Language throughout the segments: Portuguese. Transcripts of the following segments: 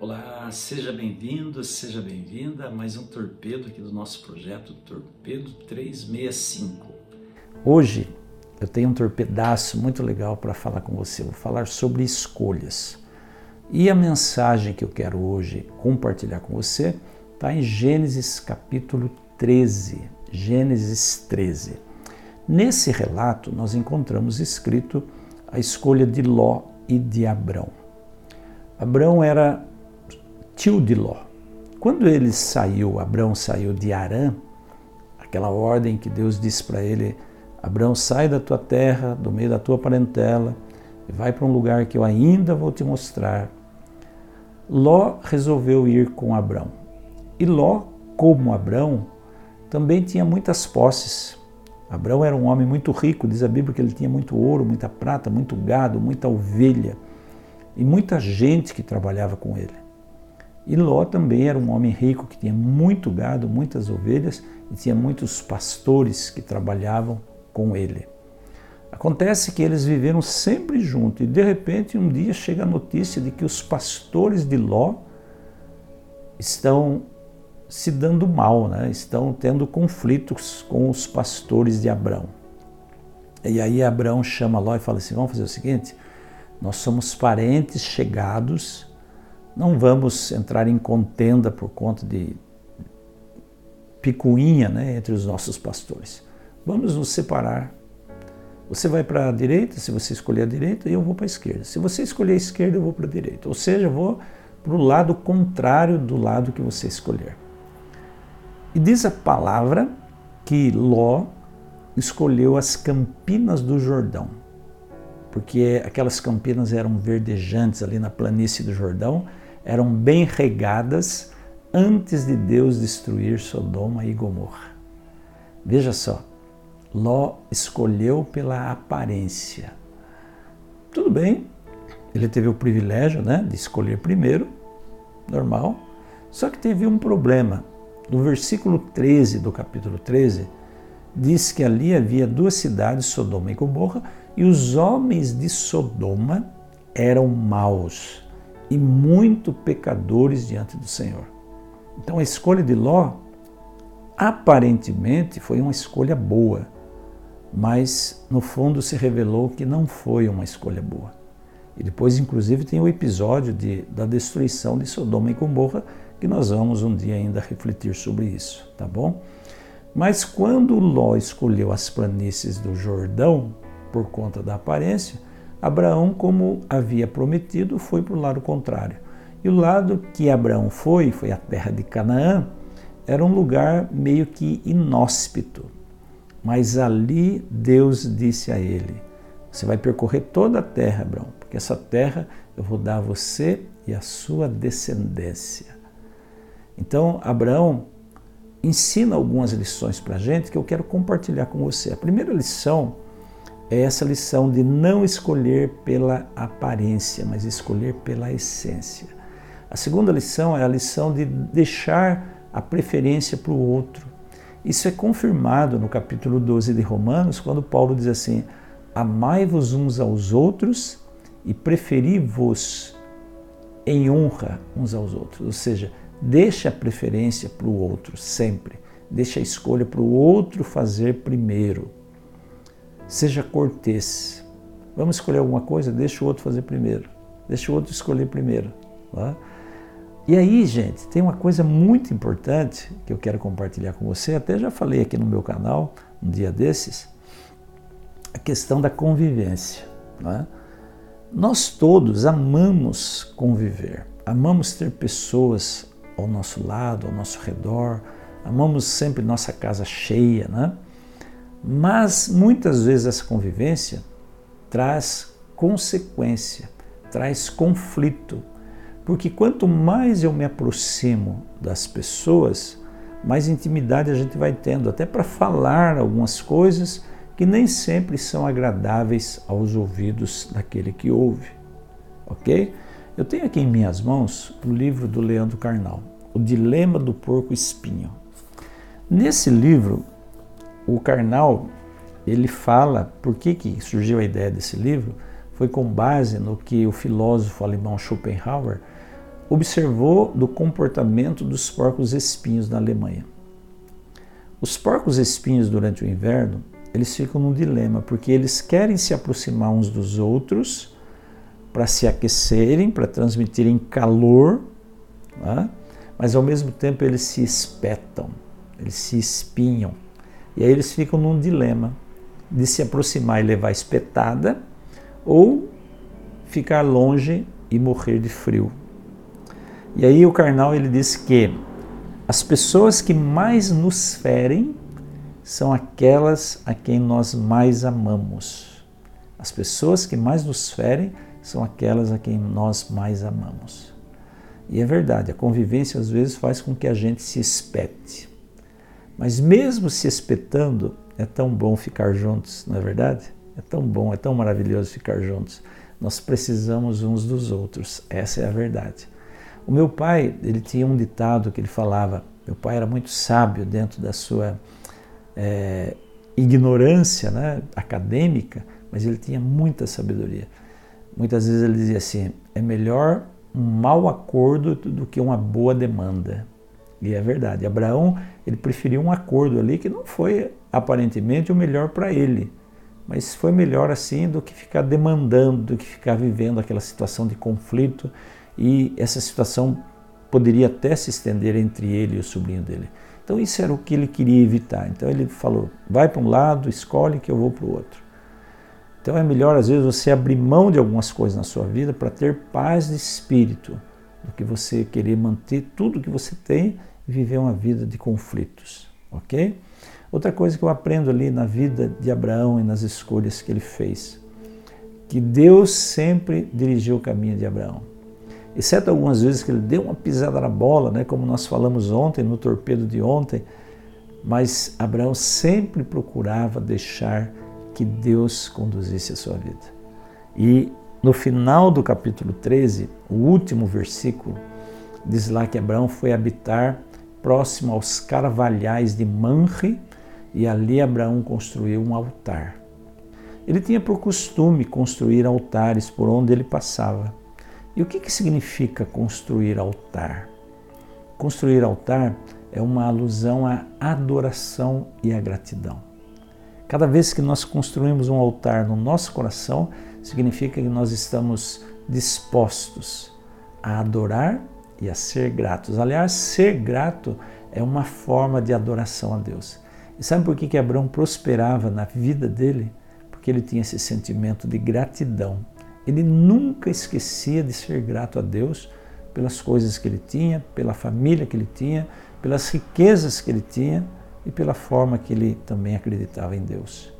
Olá, seja bem-vindo, seja bem-vinda a mais um torpedo aqui do nosso projeto Torpedo 365. Hoje eu tenho um torpedaço muito legal para falar com você. Vou falar sobre escolhas. E a mensagem que eu quero hoje compartilhar com você está em Gênesis capítulo 13. Gênesis 13. Nesse relato, nós encontramos escrito a escolha de Ló e de Abrão. Abrão era de Ló. Quando ele saiu, Abraão saiu de Arã, aquela ordem que Deus disse para ele: Abraão, sai da tua terra, do meio da tua parentela, e vai para um lugar que eu ainda vou te mostrar. Ló resolveu ir com Abraão. E Ló, como Abraão, também tinha muitas posses. Abraão era um homem muito rico, diz a Bíblia que ele tinha muito ouro, muita prata, muito gado, muita ovelha e muita gente que trabalhava com ele. E Ló também era um homem rico que tinha muito gado, muitas ovelhas e tinha muitos pastores que trabalhavam com ele. Acontece que eles viveram sempre juntos e de repente um dia chega a notícia de que os pastores de Ló estão se dando mal, né? estão tendo conflitos com os pastores de Abrão. E aí Abraão chama Ló e fala assim: vamos fazer o seguinte, nós somos parentes chegados não vamos entrar em contenda por conta de picuinha né, entre os nossos pastores. Vamos nos separar. Você vai para a direita, se você escolher a direita, eu vou para a esquerda. Se você escolher a esquerda, eu vou para a direita. Ou seja, eu vou para o lado contrário do lado que você escolher. E diz a palavra que Ló escolheu as campinas do Jordão, porque aquelas campinas eram verdejantes ali na planície do Jordão eram bem regadas antes de Deus destruir Sodoma e Gomorra. Veja só, Ló escolheu pela aparência. Tudo bem, ele teve o privilégio né, de escolher primeiro, normal, só que teve um problema. No versículo 13 do capítulo 13, diz que ali havia duas cidades, Sodoma e Gomorra, e os homens de Sodoma eram maus e muito pecadores diante do Senhor. Então a escolha de Ló aparentemente foi uma escolha boa, mas no fundo se revelou que não foi uma escolha boa. E depois, inclusive, tem o episódio de, da destruição de Sodoma e Gomorra, que nós vamos um dia ainda refletir sobre isso, tá bom? Mas quando Ló escolheu as planícies do Jordão, por conta da aparência, Abraão, como havia prometido, foi para o lado contrário. E o lado que Abraão foi, foi a terra de Canaã, era um lugar meio que inóspito. Mas ali Deus disse a ele: Você vai percorrer toda a terra, Abraão, porque essa terra eu vou dar a você e a sua descendência. Então, Abraão ensina algumas lições para a gente que eu quero compartilhar com você. A primeira lição é essa lição de não escolher pela aparência, mas escolher pela essência. A segunda lição é a lição de deixar a preferência para o outro. Isso é confirmado no capítulo 12 de Romanos, quando Paulo diz assim: Amai-vos uns aos outros e preferi-vos em honra uns aos outros. Ou seja, deixa a preferência para o outro sempre. Deixa a escolha para o outro fazer primeiro. Seja cortês. Vamos escolher alguma coisa? Deixa o outro fazer primeiro. Deixa o outro escolher primeiro. Tá? E aí, gente, tem uma coisa muito importante que eu quero compartilhar com você. Até já falei aqui no meu canal um dia desses. A questão da convivência. Né? Nós todos amamos conviver, amamos ter pessoas ao nosso lado, ao nosso redor, amamos sempre nossa casa cheia, né? Mas muitas vezes essa convivência traz consequência, traz conflito, porque quanto mais eu me aproximo das pessoas, mais intimidade a gente vai tendo, até para falar algumas coisas que nem sempre são agradáveis aos ouvidos daquele que ouve. Ok? Eu tenho aqui em minhas mãos o livro do Leandro Carnal, O Dilema do Porco Espinho. Nesse livro, o Karnal, ele fala, por que, que surgiu a ideia desse livro? Foi com base no que o filósofo alemão Schopenhauer observou do comportamento dos porcos espinhos na Alemanha. Os porcos espinhos durante o inverno, eles ficam num dilema, porque eles querem se aproximar uns dos outros para se aquecerem, para transmitirem calor, né? mas ao mesmo tempo eles se espetam, eles se espinham. E aí eles ficam num dilema de se aproximar e levar espetada ou ficar longe e morrer de frio. E aí o Karnal ele diz que as pessoas que mais nos ferem são aquelas a quem nós mais amamos. As pessoas que mais nos ferem são aquelas a quem nós mais amamos. E é verdade, a convivência às vezes faz com que a gente se espete. Mas mesmo se espetando, é tão bom ficar juntos, não é verdade? É tão bom, é tão maravilhoso ficar juntos. Nós precisamos uns dos outros, essa é a verdade. O meu pai, ele tinha um ditado que ele falava, meu pai era muito sábio dentro da sua é, ignorância né, acadêmica, mas ele tinha muita sabedoria. Muitas vezes ele dizia assim: é melhor um mau acordo do que uma boa demanda. E é verdade. Abraão ele preferiu um acordo ali que não foi aparentemente o melhor para ele, mas foi melhor assim do que ficar demandando, do que ficar vivendo aquela situação de conflito e essa situação poderia até se estender entre ele e o sobrinho dele. Então isso era o que ele queria evitar. Então ele falou: vai para um lado, escolhe que eu vou para o outro. Então é melhor às vezes você abrir mão de algumas coisas na sua vida para ter paz de espírito do que você querer manter tudo que você tem viver uma vida de conflitos, ok? Outra coisa que eu aprendo ali na vida de Abraão e nas escolhas que ele fez, que Deus sempre dirigiu o caminho de Abraão exceto algumas vezes que ele deu uma pisada na bola, né, como nós falamos ontem, no torpedo de ontem, mas Abraão sempre procurava deixar que Deus conduzisse a sua vida. E no final do capítulo 13, o último versículo, diz lá que Abraão foi habitar próximo aos carvalhais de Manre e ali Abraão construiu um altar. Ele tinha por costume construir altares por onde ele passava. E o que, que significa construir altar? Construir altar é uma alusão à adoração e à gratidão. Cada vez que nós construímos um altar no nosso coração, significa que nós estamos dispostos a adorar e a ser gratos. Aliás, ser grato é uma forma de adoração a Deus. E sabe por que, que Abraão prosperava na vida dele? Porque ele tinha esse sentimento de gratidão ele nunca esquecia de ser grato a Deus pelas coisas que ele tinha, pela família que ele tinha, pelas riquezas que ele tinha e pela forma que ele também acreditava em Deus.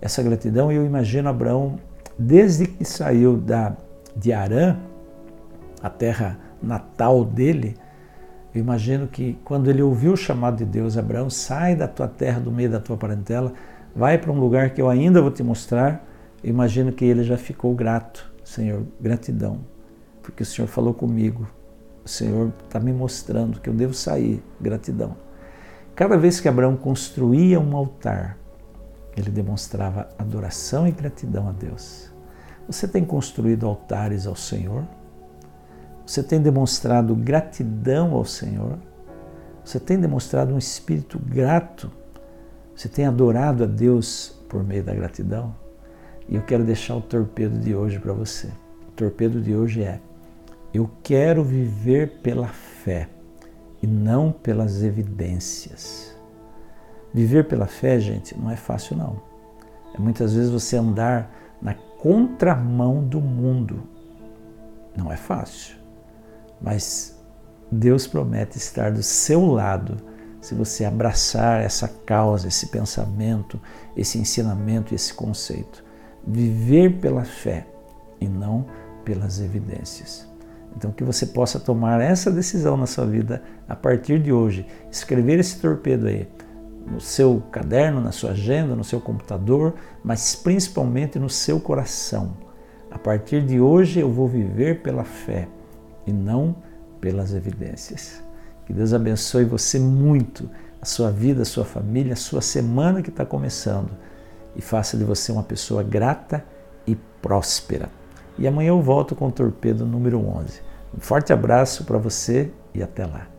Essa gratidão eu imagino Abraão desde que saiu da de Arã, a terra natal dele, eu imagino que quando ele ouviu o chamado de Deus, Abraão, sai da tua terra, do meio da tua parentela, vai para um lugar que eu ainda vou te mostrar imagino que ele já ficou grato. Senhor, gratidão, porque o Senhor falou comigo. O Senhor está me mostrando que eu devo sair. Gratidão. Cada vez que Abraão construía um altar, ele demonstrava adoração e gratidão a Deus. Você tem construído altares ao Senhor? Você tem demonstrado gratidão ao Senhor? Você tem demonstrado um espírito grato? Você tem adorado a Deus por meio da gratidão? E eu quero deixar o torpedo de hoje para você. O torpedo de hoje é: eu quero viver pela fé e não pelas evidências. Viver pela fé, gente, não é fácil não. É muitas vezes você andar na contramão do mundo. Não é fácil. Mas Deus promete estar do seu lado se você abraçar essa causa, esse pensamento, esse ensinamento, esse conceito viver pela fé e não pelas evidências. Então, que você possa tomar essa decisão na sua vida a partir de hoje, escrever esse torpedo aí no seu caderno, na sua agenda, no seu computador, mas principalmente no seu coração. A partir de hoje eu vou viver pela fé e não pelas evidências. Que Deus abençoe você muito, a sua vida, a sua família, a sua semana que está começando e faça de você uma pessoa grata e próspera. E amanhã eu volto com o torpedo número 11. Um forte abraço para você e até lá.